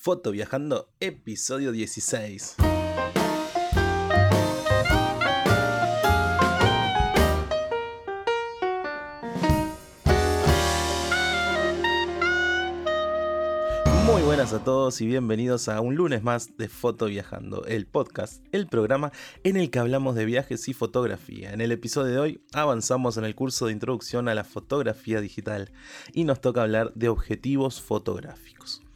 Foto Viajando, episodio 16. Muy buenas a todos y bienvenidos a un lunes más de Foto Viajando, el podcast, el programa en el que hablamos de viajes y fotografía. En el episodio de hoy avanzamos en el curso de introducción a la fotografía digital y nos toca hablar de objetivos fotográficos.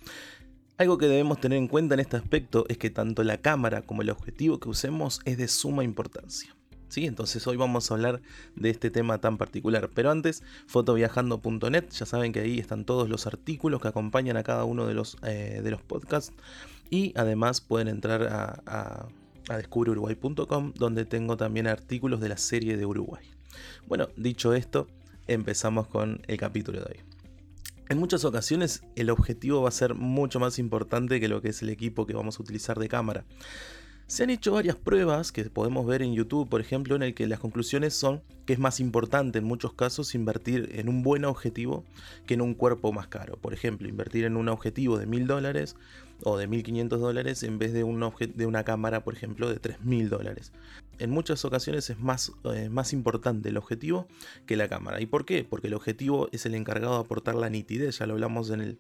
Algo que debemos tener en cuenta en este aspecto es que tanto la cámara como el objetivo que usemos es de suma importancia. ¿Sí? Entonces hoy vamos a hablar de este tema tan particular. Pero antes, fotoviajando.net, ya saben que ahí están todos los artículos que acompañan a cada uno de los, eh, de los podcasts. Y además pueden entrar a, a, a descubreuruguay.com, donde tengo también artículos de la serie de Uruguay. Bueno, dicho esto, empezamos con el capítulo de hoy. En muchas ocasiones el objetivo va a ser mucho más importante que lo que es el equipo que vamos a utilizar de cámara. Se han hecho varias pruebas que podemos ver en YouTube, por ejemplo, en el que las conclusiones son que es más importante en muchos casos invertir en un buen objetivo que en un cuerpo más caro. Por ejemplo, invertir en un objetivo de mil dólares o de 1500 dólares en vez de, un de una cámara, por ejemplo, de 3000 dólares. En muchas ocasiones es más, eh, más importante el objetivo que la cámara. ¿Y por qué? Porque el objetivo es el encargado de aportar la nitidez, ya lo hablamos en el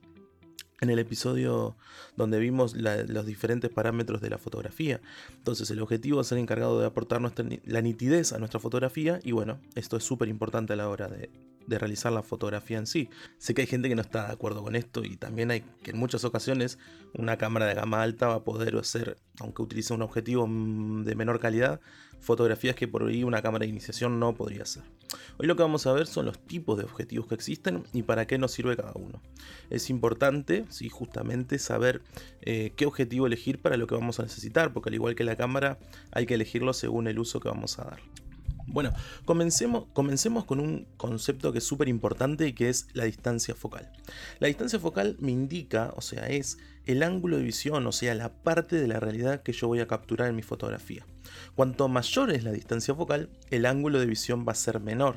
el episodio donde vimos los diferentes parámetros de la fotografía. Entonces el objetivo es ser encargado de aportar la nitidez a nuestra fotografía y bueno, esto es súper importante a la hora de, de, realizar la fotografía en sí. Sé que hay gente que no está de acuerdo con esto y también hay que en muchas ocasiones una cámara de gama alta va a poder hacer, aunque utilice un objetivo mm, de menor calidad, fotografías que por ahí una cámara de iniciación no podría hacer. Hoy lo que vamos a ver son los tipos de objetivos que existen y para qué nos sirve cada uno. Es importante, sí, justamente saber eh, qué objetivo elegir para lo que vamos a necesitar, porque al igual que la cámara hay que elegirlo según el uso que vamos a dar. Bueno, comencemos, con un concepto que es súper importante y que es la distancia focal. La distancia focal me indica, o sea, es el ángulo de visión, o sea, la parte de la realidad que yo voy a capturar en mi fotografía. Cuanto mayor es la distancia focal, el ángulo de visión va a ser menor.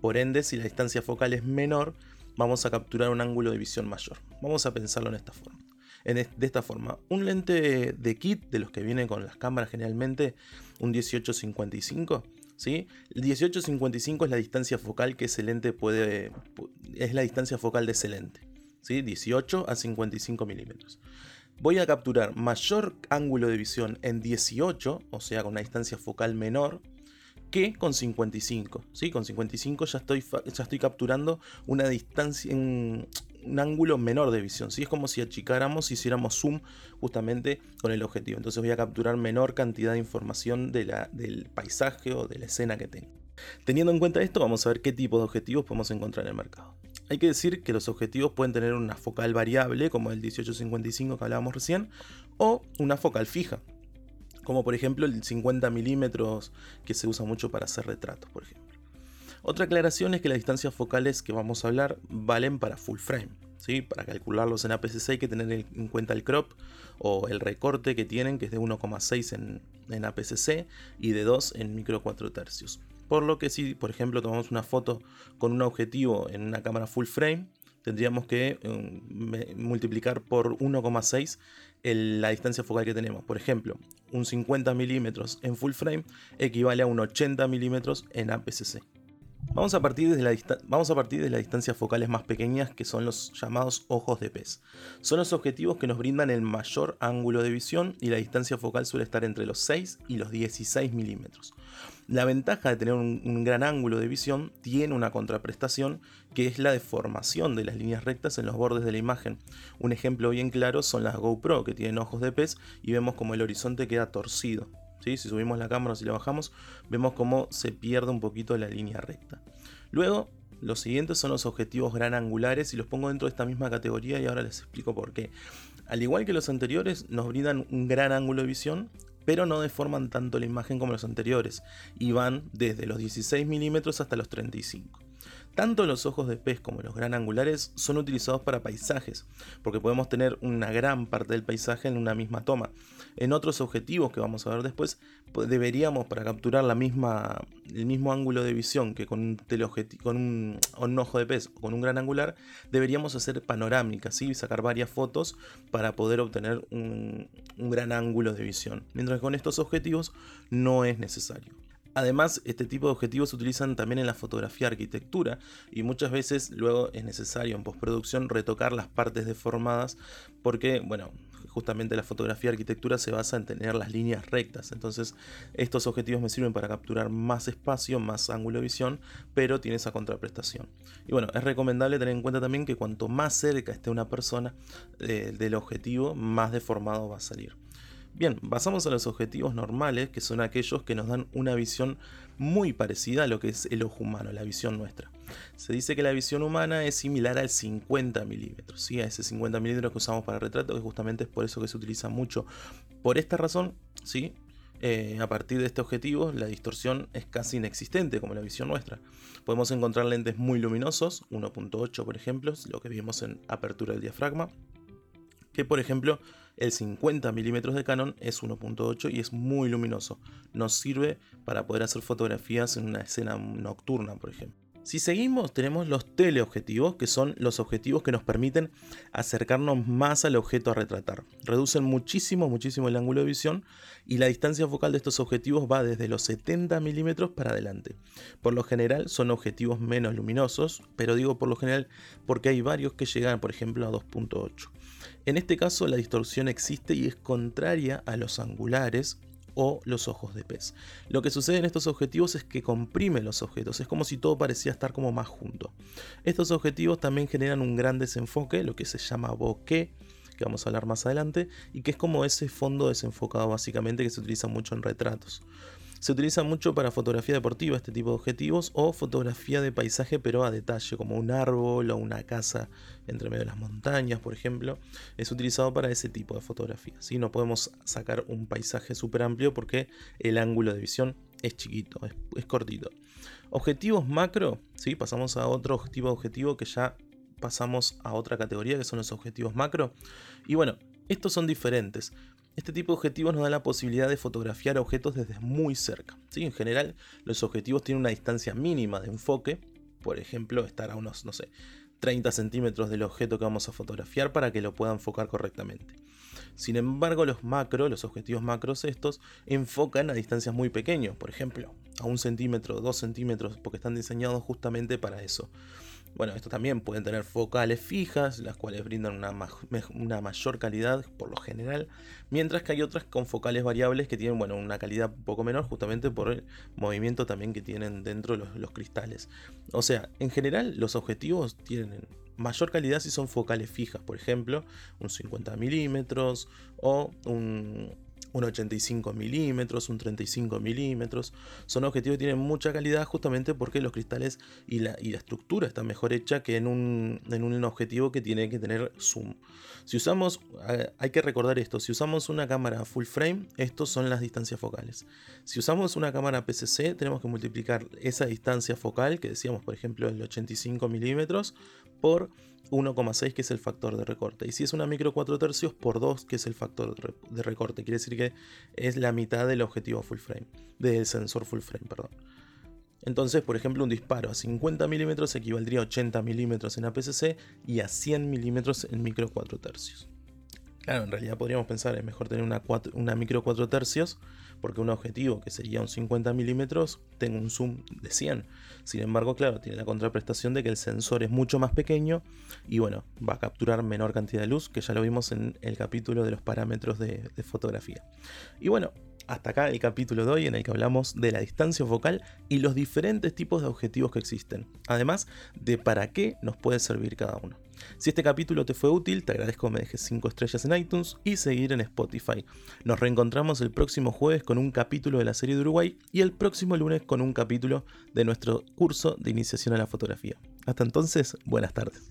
Por ende, si la distancia focal es menor, vamos a capturar un ángulo de visión mayor. Vamos a pensarlo en esta forma. De esta forma, un lente de kit de los que vienen con las cámaras generalmente, un 1855, ¿sí? El 1855 es la distancia focal que ese lente puede, es la distancia focal de ese lente, ¿sí? 18 a 55 milímetros. Voy a capturar mayor ángulo de visión en 18, o sea, con una distancia focal menor, que con 55. ¿sí? Con 55 ya estoy, ya estoy capturando una distancia, un ángulo menor de visión. ¿sí? Es como si achicáramos y hiciéramos zoom justamente con el objetivo. Entonces voy a capturar menor cantidad de información de la, del paisaje o de la escena que tengo. Teniendo en cuenta esto, vamos a ver qué tipo de objetivos podemos encontrar en el mercado. Hay que decir que los objetivos pueden tener una focal variable, como el 1855 que hablábamos recién, o una focal fija, como por ejemplo el 50 milímetros que se usa mucho para hacer retratos, por ejemplo. Otra aclaración es que las distancias focales que vamos a hablar valen para full frame. ¿sí? Para calcularlos en APS-C hay que tener en cuenta el crop o el recorte que tienen, que es de 1,6 en, en APS-C y de 2 en micro 4 tercios. Por lo que si, por ejemplo, tomamos una foto con un objetivo en una cámara full frame, tendríamos que um, multiplicar por 1,6 la distancia focal que tenemos. Por ejemplo, un 50 milímetros en full frame equivale a un 80 milímetros en APS-C. Vamos a, partir de la vamos a partir de las distancias focales más pequeñas que son los llamados ojos de pez. Son los objetivos que nos brindan el mayor ángulo de visión y la distancia focal suele estar entre los 6 y los 16 milímetros. La ventaja de tener un, un, gran ángulo de visión tiene una contraprestación que es la deformación de las líneas rectas en los bordes de la imagen. Un ejemplo bien claro son las GoPro que tienen ojos de pez y vemos como el horizonte queda torcido. Si subimos la cámara o si la bajamos, vemos cómo se pierde un poquito la línea recta. Luego, los siguientes son los objetivos gran angulares y los pongo dentro de esta misma categoría y ahora les explico por qué. Al igual que los anteriores, nos brindan un gran ángulo de visión, pero no deforman tanto la imagen como los anteriores y van desde los 16 milímetros hasta los 35. Tanto los ojos de pez como los gran angulares son utilizados para paisajes, porque podemos tener una gran parte del paisaje en una misma toma. En otros objetivos que vamos a ver después, pues, deberíamos para capturar la misma, el mismo ángulo de visión que con un, con un, ojo de pez o con un gran angular, deberíamos hacer panorámicas, y sacar varias fotos para poder obtener un, un gran ángulo de visión. Mientras que con estos objetivos no es necesario. Además, este tipo de objetivos se utilizan también en la fotografía arquitectura y muchas veces luego es necesario en postproducción retocar las partes deformadas porque, bueno, justamente la fotografía arquitectura se basa en tener las líneas rectas. Entonces, estos objetivos me sirven para capturar más espacio, más ángulo de visión, pero tiene esa contraprestación. Y bueno, es recomendable tener en cuenta también que cuanto más cerca esté una persona eh, del objetivo, más deformado va a salir. Bien, pasamos a los objetivos normales, que son aquellos que nos dan una visión muy parecida a lo que es el ojo humano, la visión nuestra. Se dice que la visión humana es similar al 50 milímetros, ¿sí? a ese 50 milímetros que usamos para retrato, que justamente es por eso que se utiliza mucho. Por esta razón, ¿sí? Eh, a partir de este objetivo, la distorsión es casi inexistente como la visión nuestra. Podemos encontrar lentes muy luminosos, 1.8 por ejemplo, lo que vimos en apertura del diafragma, que por ejemplo el 50 milímetros de Canon es 1.8 y es muy luminoso. Nos sirve para poder hacer fotografías en una escena nocturna, por ejemplo. Si seguimos, tenemos los teleobjetivos, que son los objetivos que nos permiten acercarnos más al objeto a retratar. Reducen muchísimo, muchísimo el ángulo de visión y la distancia focal de estos objetivos va desde los 70 milímetros para adelante. Por lo general son objetivos menos luminosos, pero digo por lo general porque hay varios que llegan, por ejemplo, a 2.8. En este caso la distorsión existe y es contraria a los angulares o los okos de pez. Lo que sucede en estos objetivos es que comprimen los objetos, es como si todo parecía estar como más junto. Estos objetivos también generan un gran desenfoque, lo que se llama bokeh, que vamos a hablar más adelante, y que es como ese fondo desenfocado básicamente que se utiliza mucho en retratos. Se utiliza mucho para fotografía deportiva este tipo de objetivos o fotografía de paisaje pero a detalle como un árbol o una casa entre medio de las montañas por ejemplo. Es utilizado para ese tipo de fotografía. ¿sí? No podemos sacar un paisaje súper amplio porque el ángulo de visión es chiquito, es, cortito. Objetivos macro, ¿sí? pasamos a otro tipo de objetivo que ya pasamos a otra categoría que son los objetivos macro. Y bueno, estos son diferentes. Este tipo de objetivos nos da la posibilidad de fotografiar objetos desde muy cerca. ¿sí? En general, los objetivos tienen una distancia mínima de enfoque, por ejemplo, estar a unos, no sé, 30 centímetros del objeto que vamos a fotografiar para que lo pueda enfocar correctamente. Sin embargo, los macro, los objetivos macros estos, enfocan a distancias muy pequeñas, por ejemplo, a un centímetro, dos centímetros, porque están diseñados justamente para eso. Bueno, estos también pueden tener focales fijas, las cuales brindan una, una, mayor calidad por lo general, mientras que hay otras con focales variables que tienen bueno, una calidad un poco menor justamente por el movimiento también que tienen dentro los cristales. O sea, en general los objetivos tienen mayor calidad si son focales fijas, por ejemplo, un 50 milímetros o un un 85 milímetros, un 35 milímetros. Son objetivos que tienen mucha calidad justamente porque los cristales y la, estructura está mejor hecha que en un, en un, objetivo que tiene que tener zoom. Si usamos, hay que recordar esto, si usamos una cámara full frame, estos son las distancias focales. Si usamos una cámara PCC, tenemos que multiplicar esa distancia focal, que decíamos por ejemplo el 85 milímetros, por 1,6 que es el factor de recorte. Y si es una micro 4 tercios, por 2 que es el factor de recorte. Quiere decir que es la mitad del objetivo full frame, del sensor full frame, perdón. Entonces, por ejemplo, un disparo a 50 milímetros equivaldría a 80 milímetros en APS-C y a 100 milímetros en micro 4 tercios. Claro, en realidad podríamos pensar, es mejor tener una, micro 4 tercios porque un objetivo que sería un 50 milímetros tenga un zoom de 100. Sin embargo, claro, tiene la contraprestación de que el sensor es mucho más pequeño y bueno, va a capturar menor cantidad de luz, que ya lo vimos en el capítulo de los parámetros de fotografía. Y bueno, hasta acá el capítulo de hoy en el que hablamos de la distancia focal y los diferentes tipos de objetivos que existen, además de para qué nos puede servir cada uno. Si este capítulo te fue útil, te agradezco que me dejes 5 estrellas en iTunes y seguir en Spotify. Nos reencontramos el próximo jueves con un capítulo de la serie de Uruguay y el próximo lunes con un capítulo de nuestro curso de iniciación a la fotografía. Hasta entonces, buenas tardes.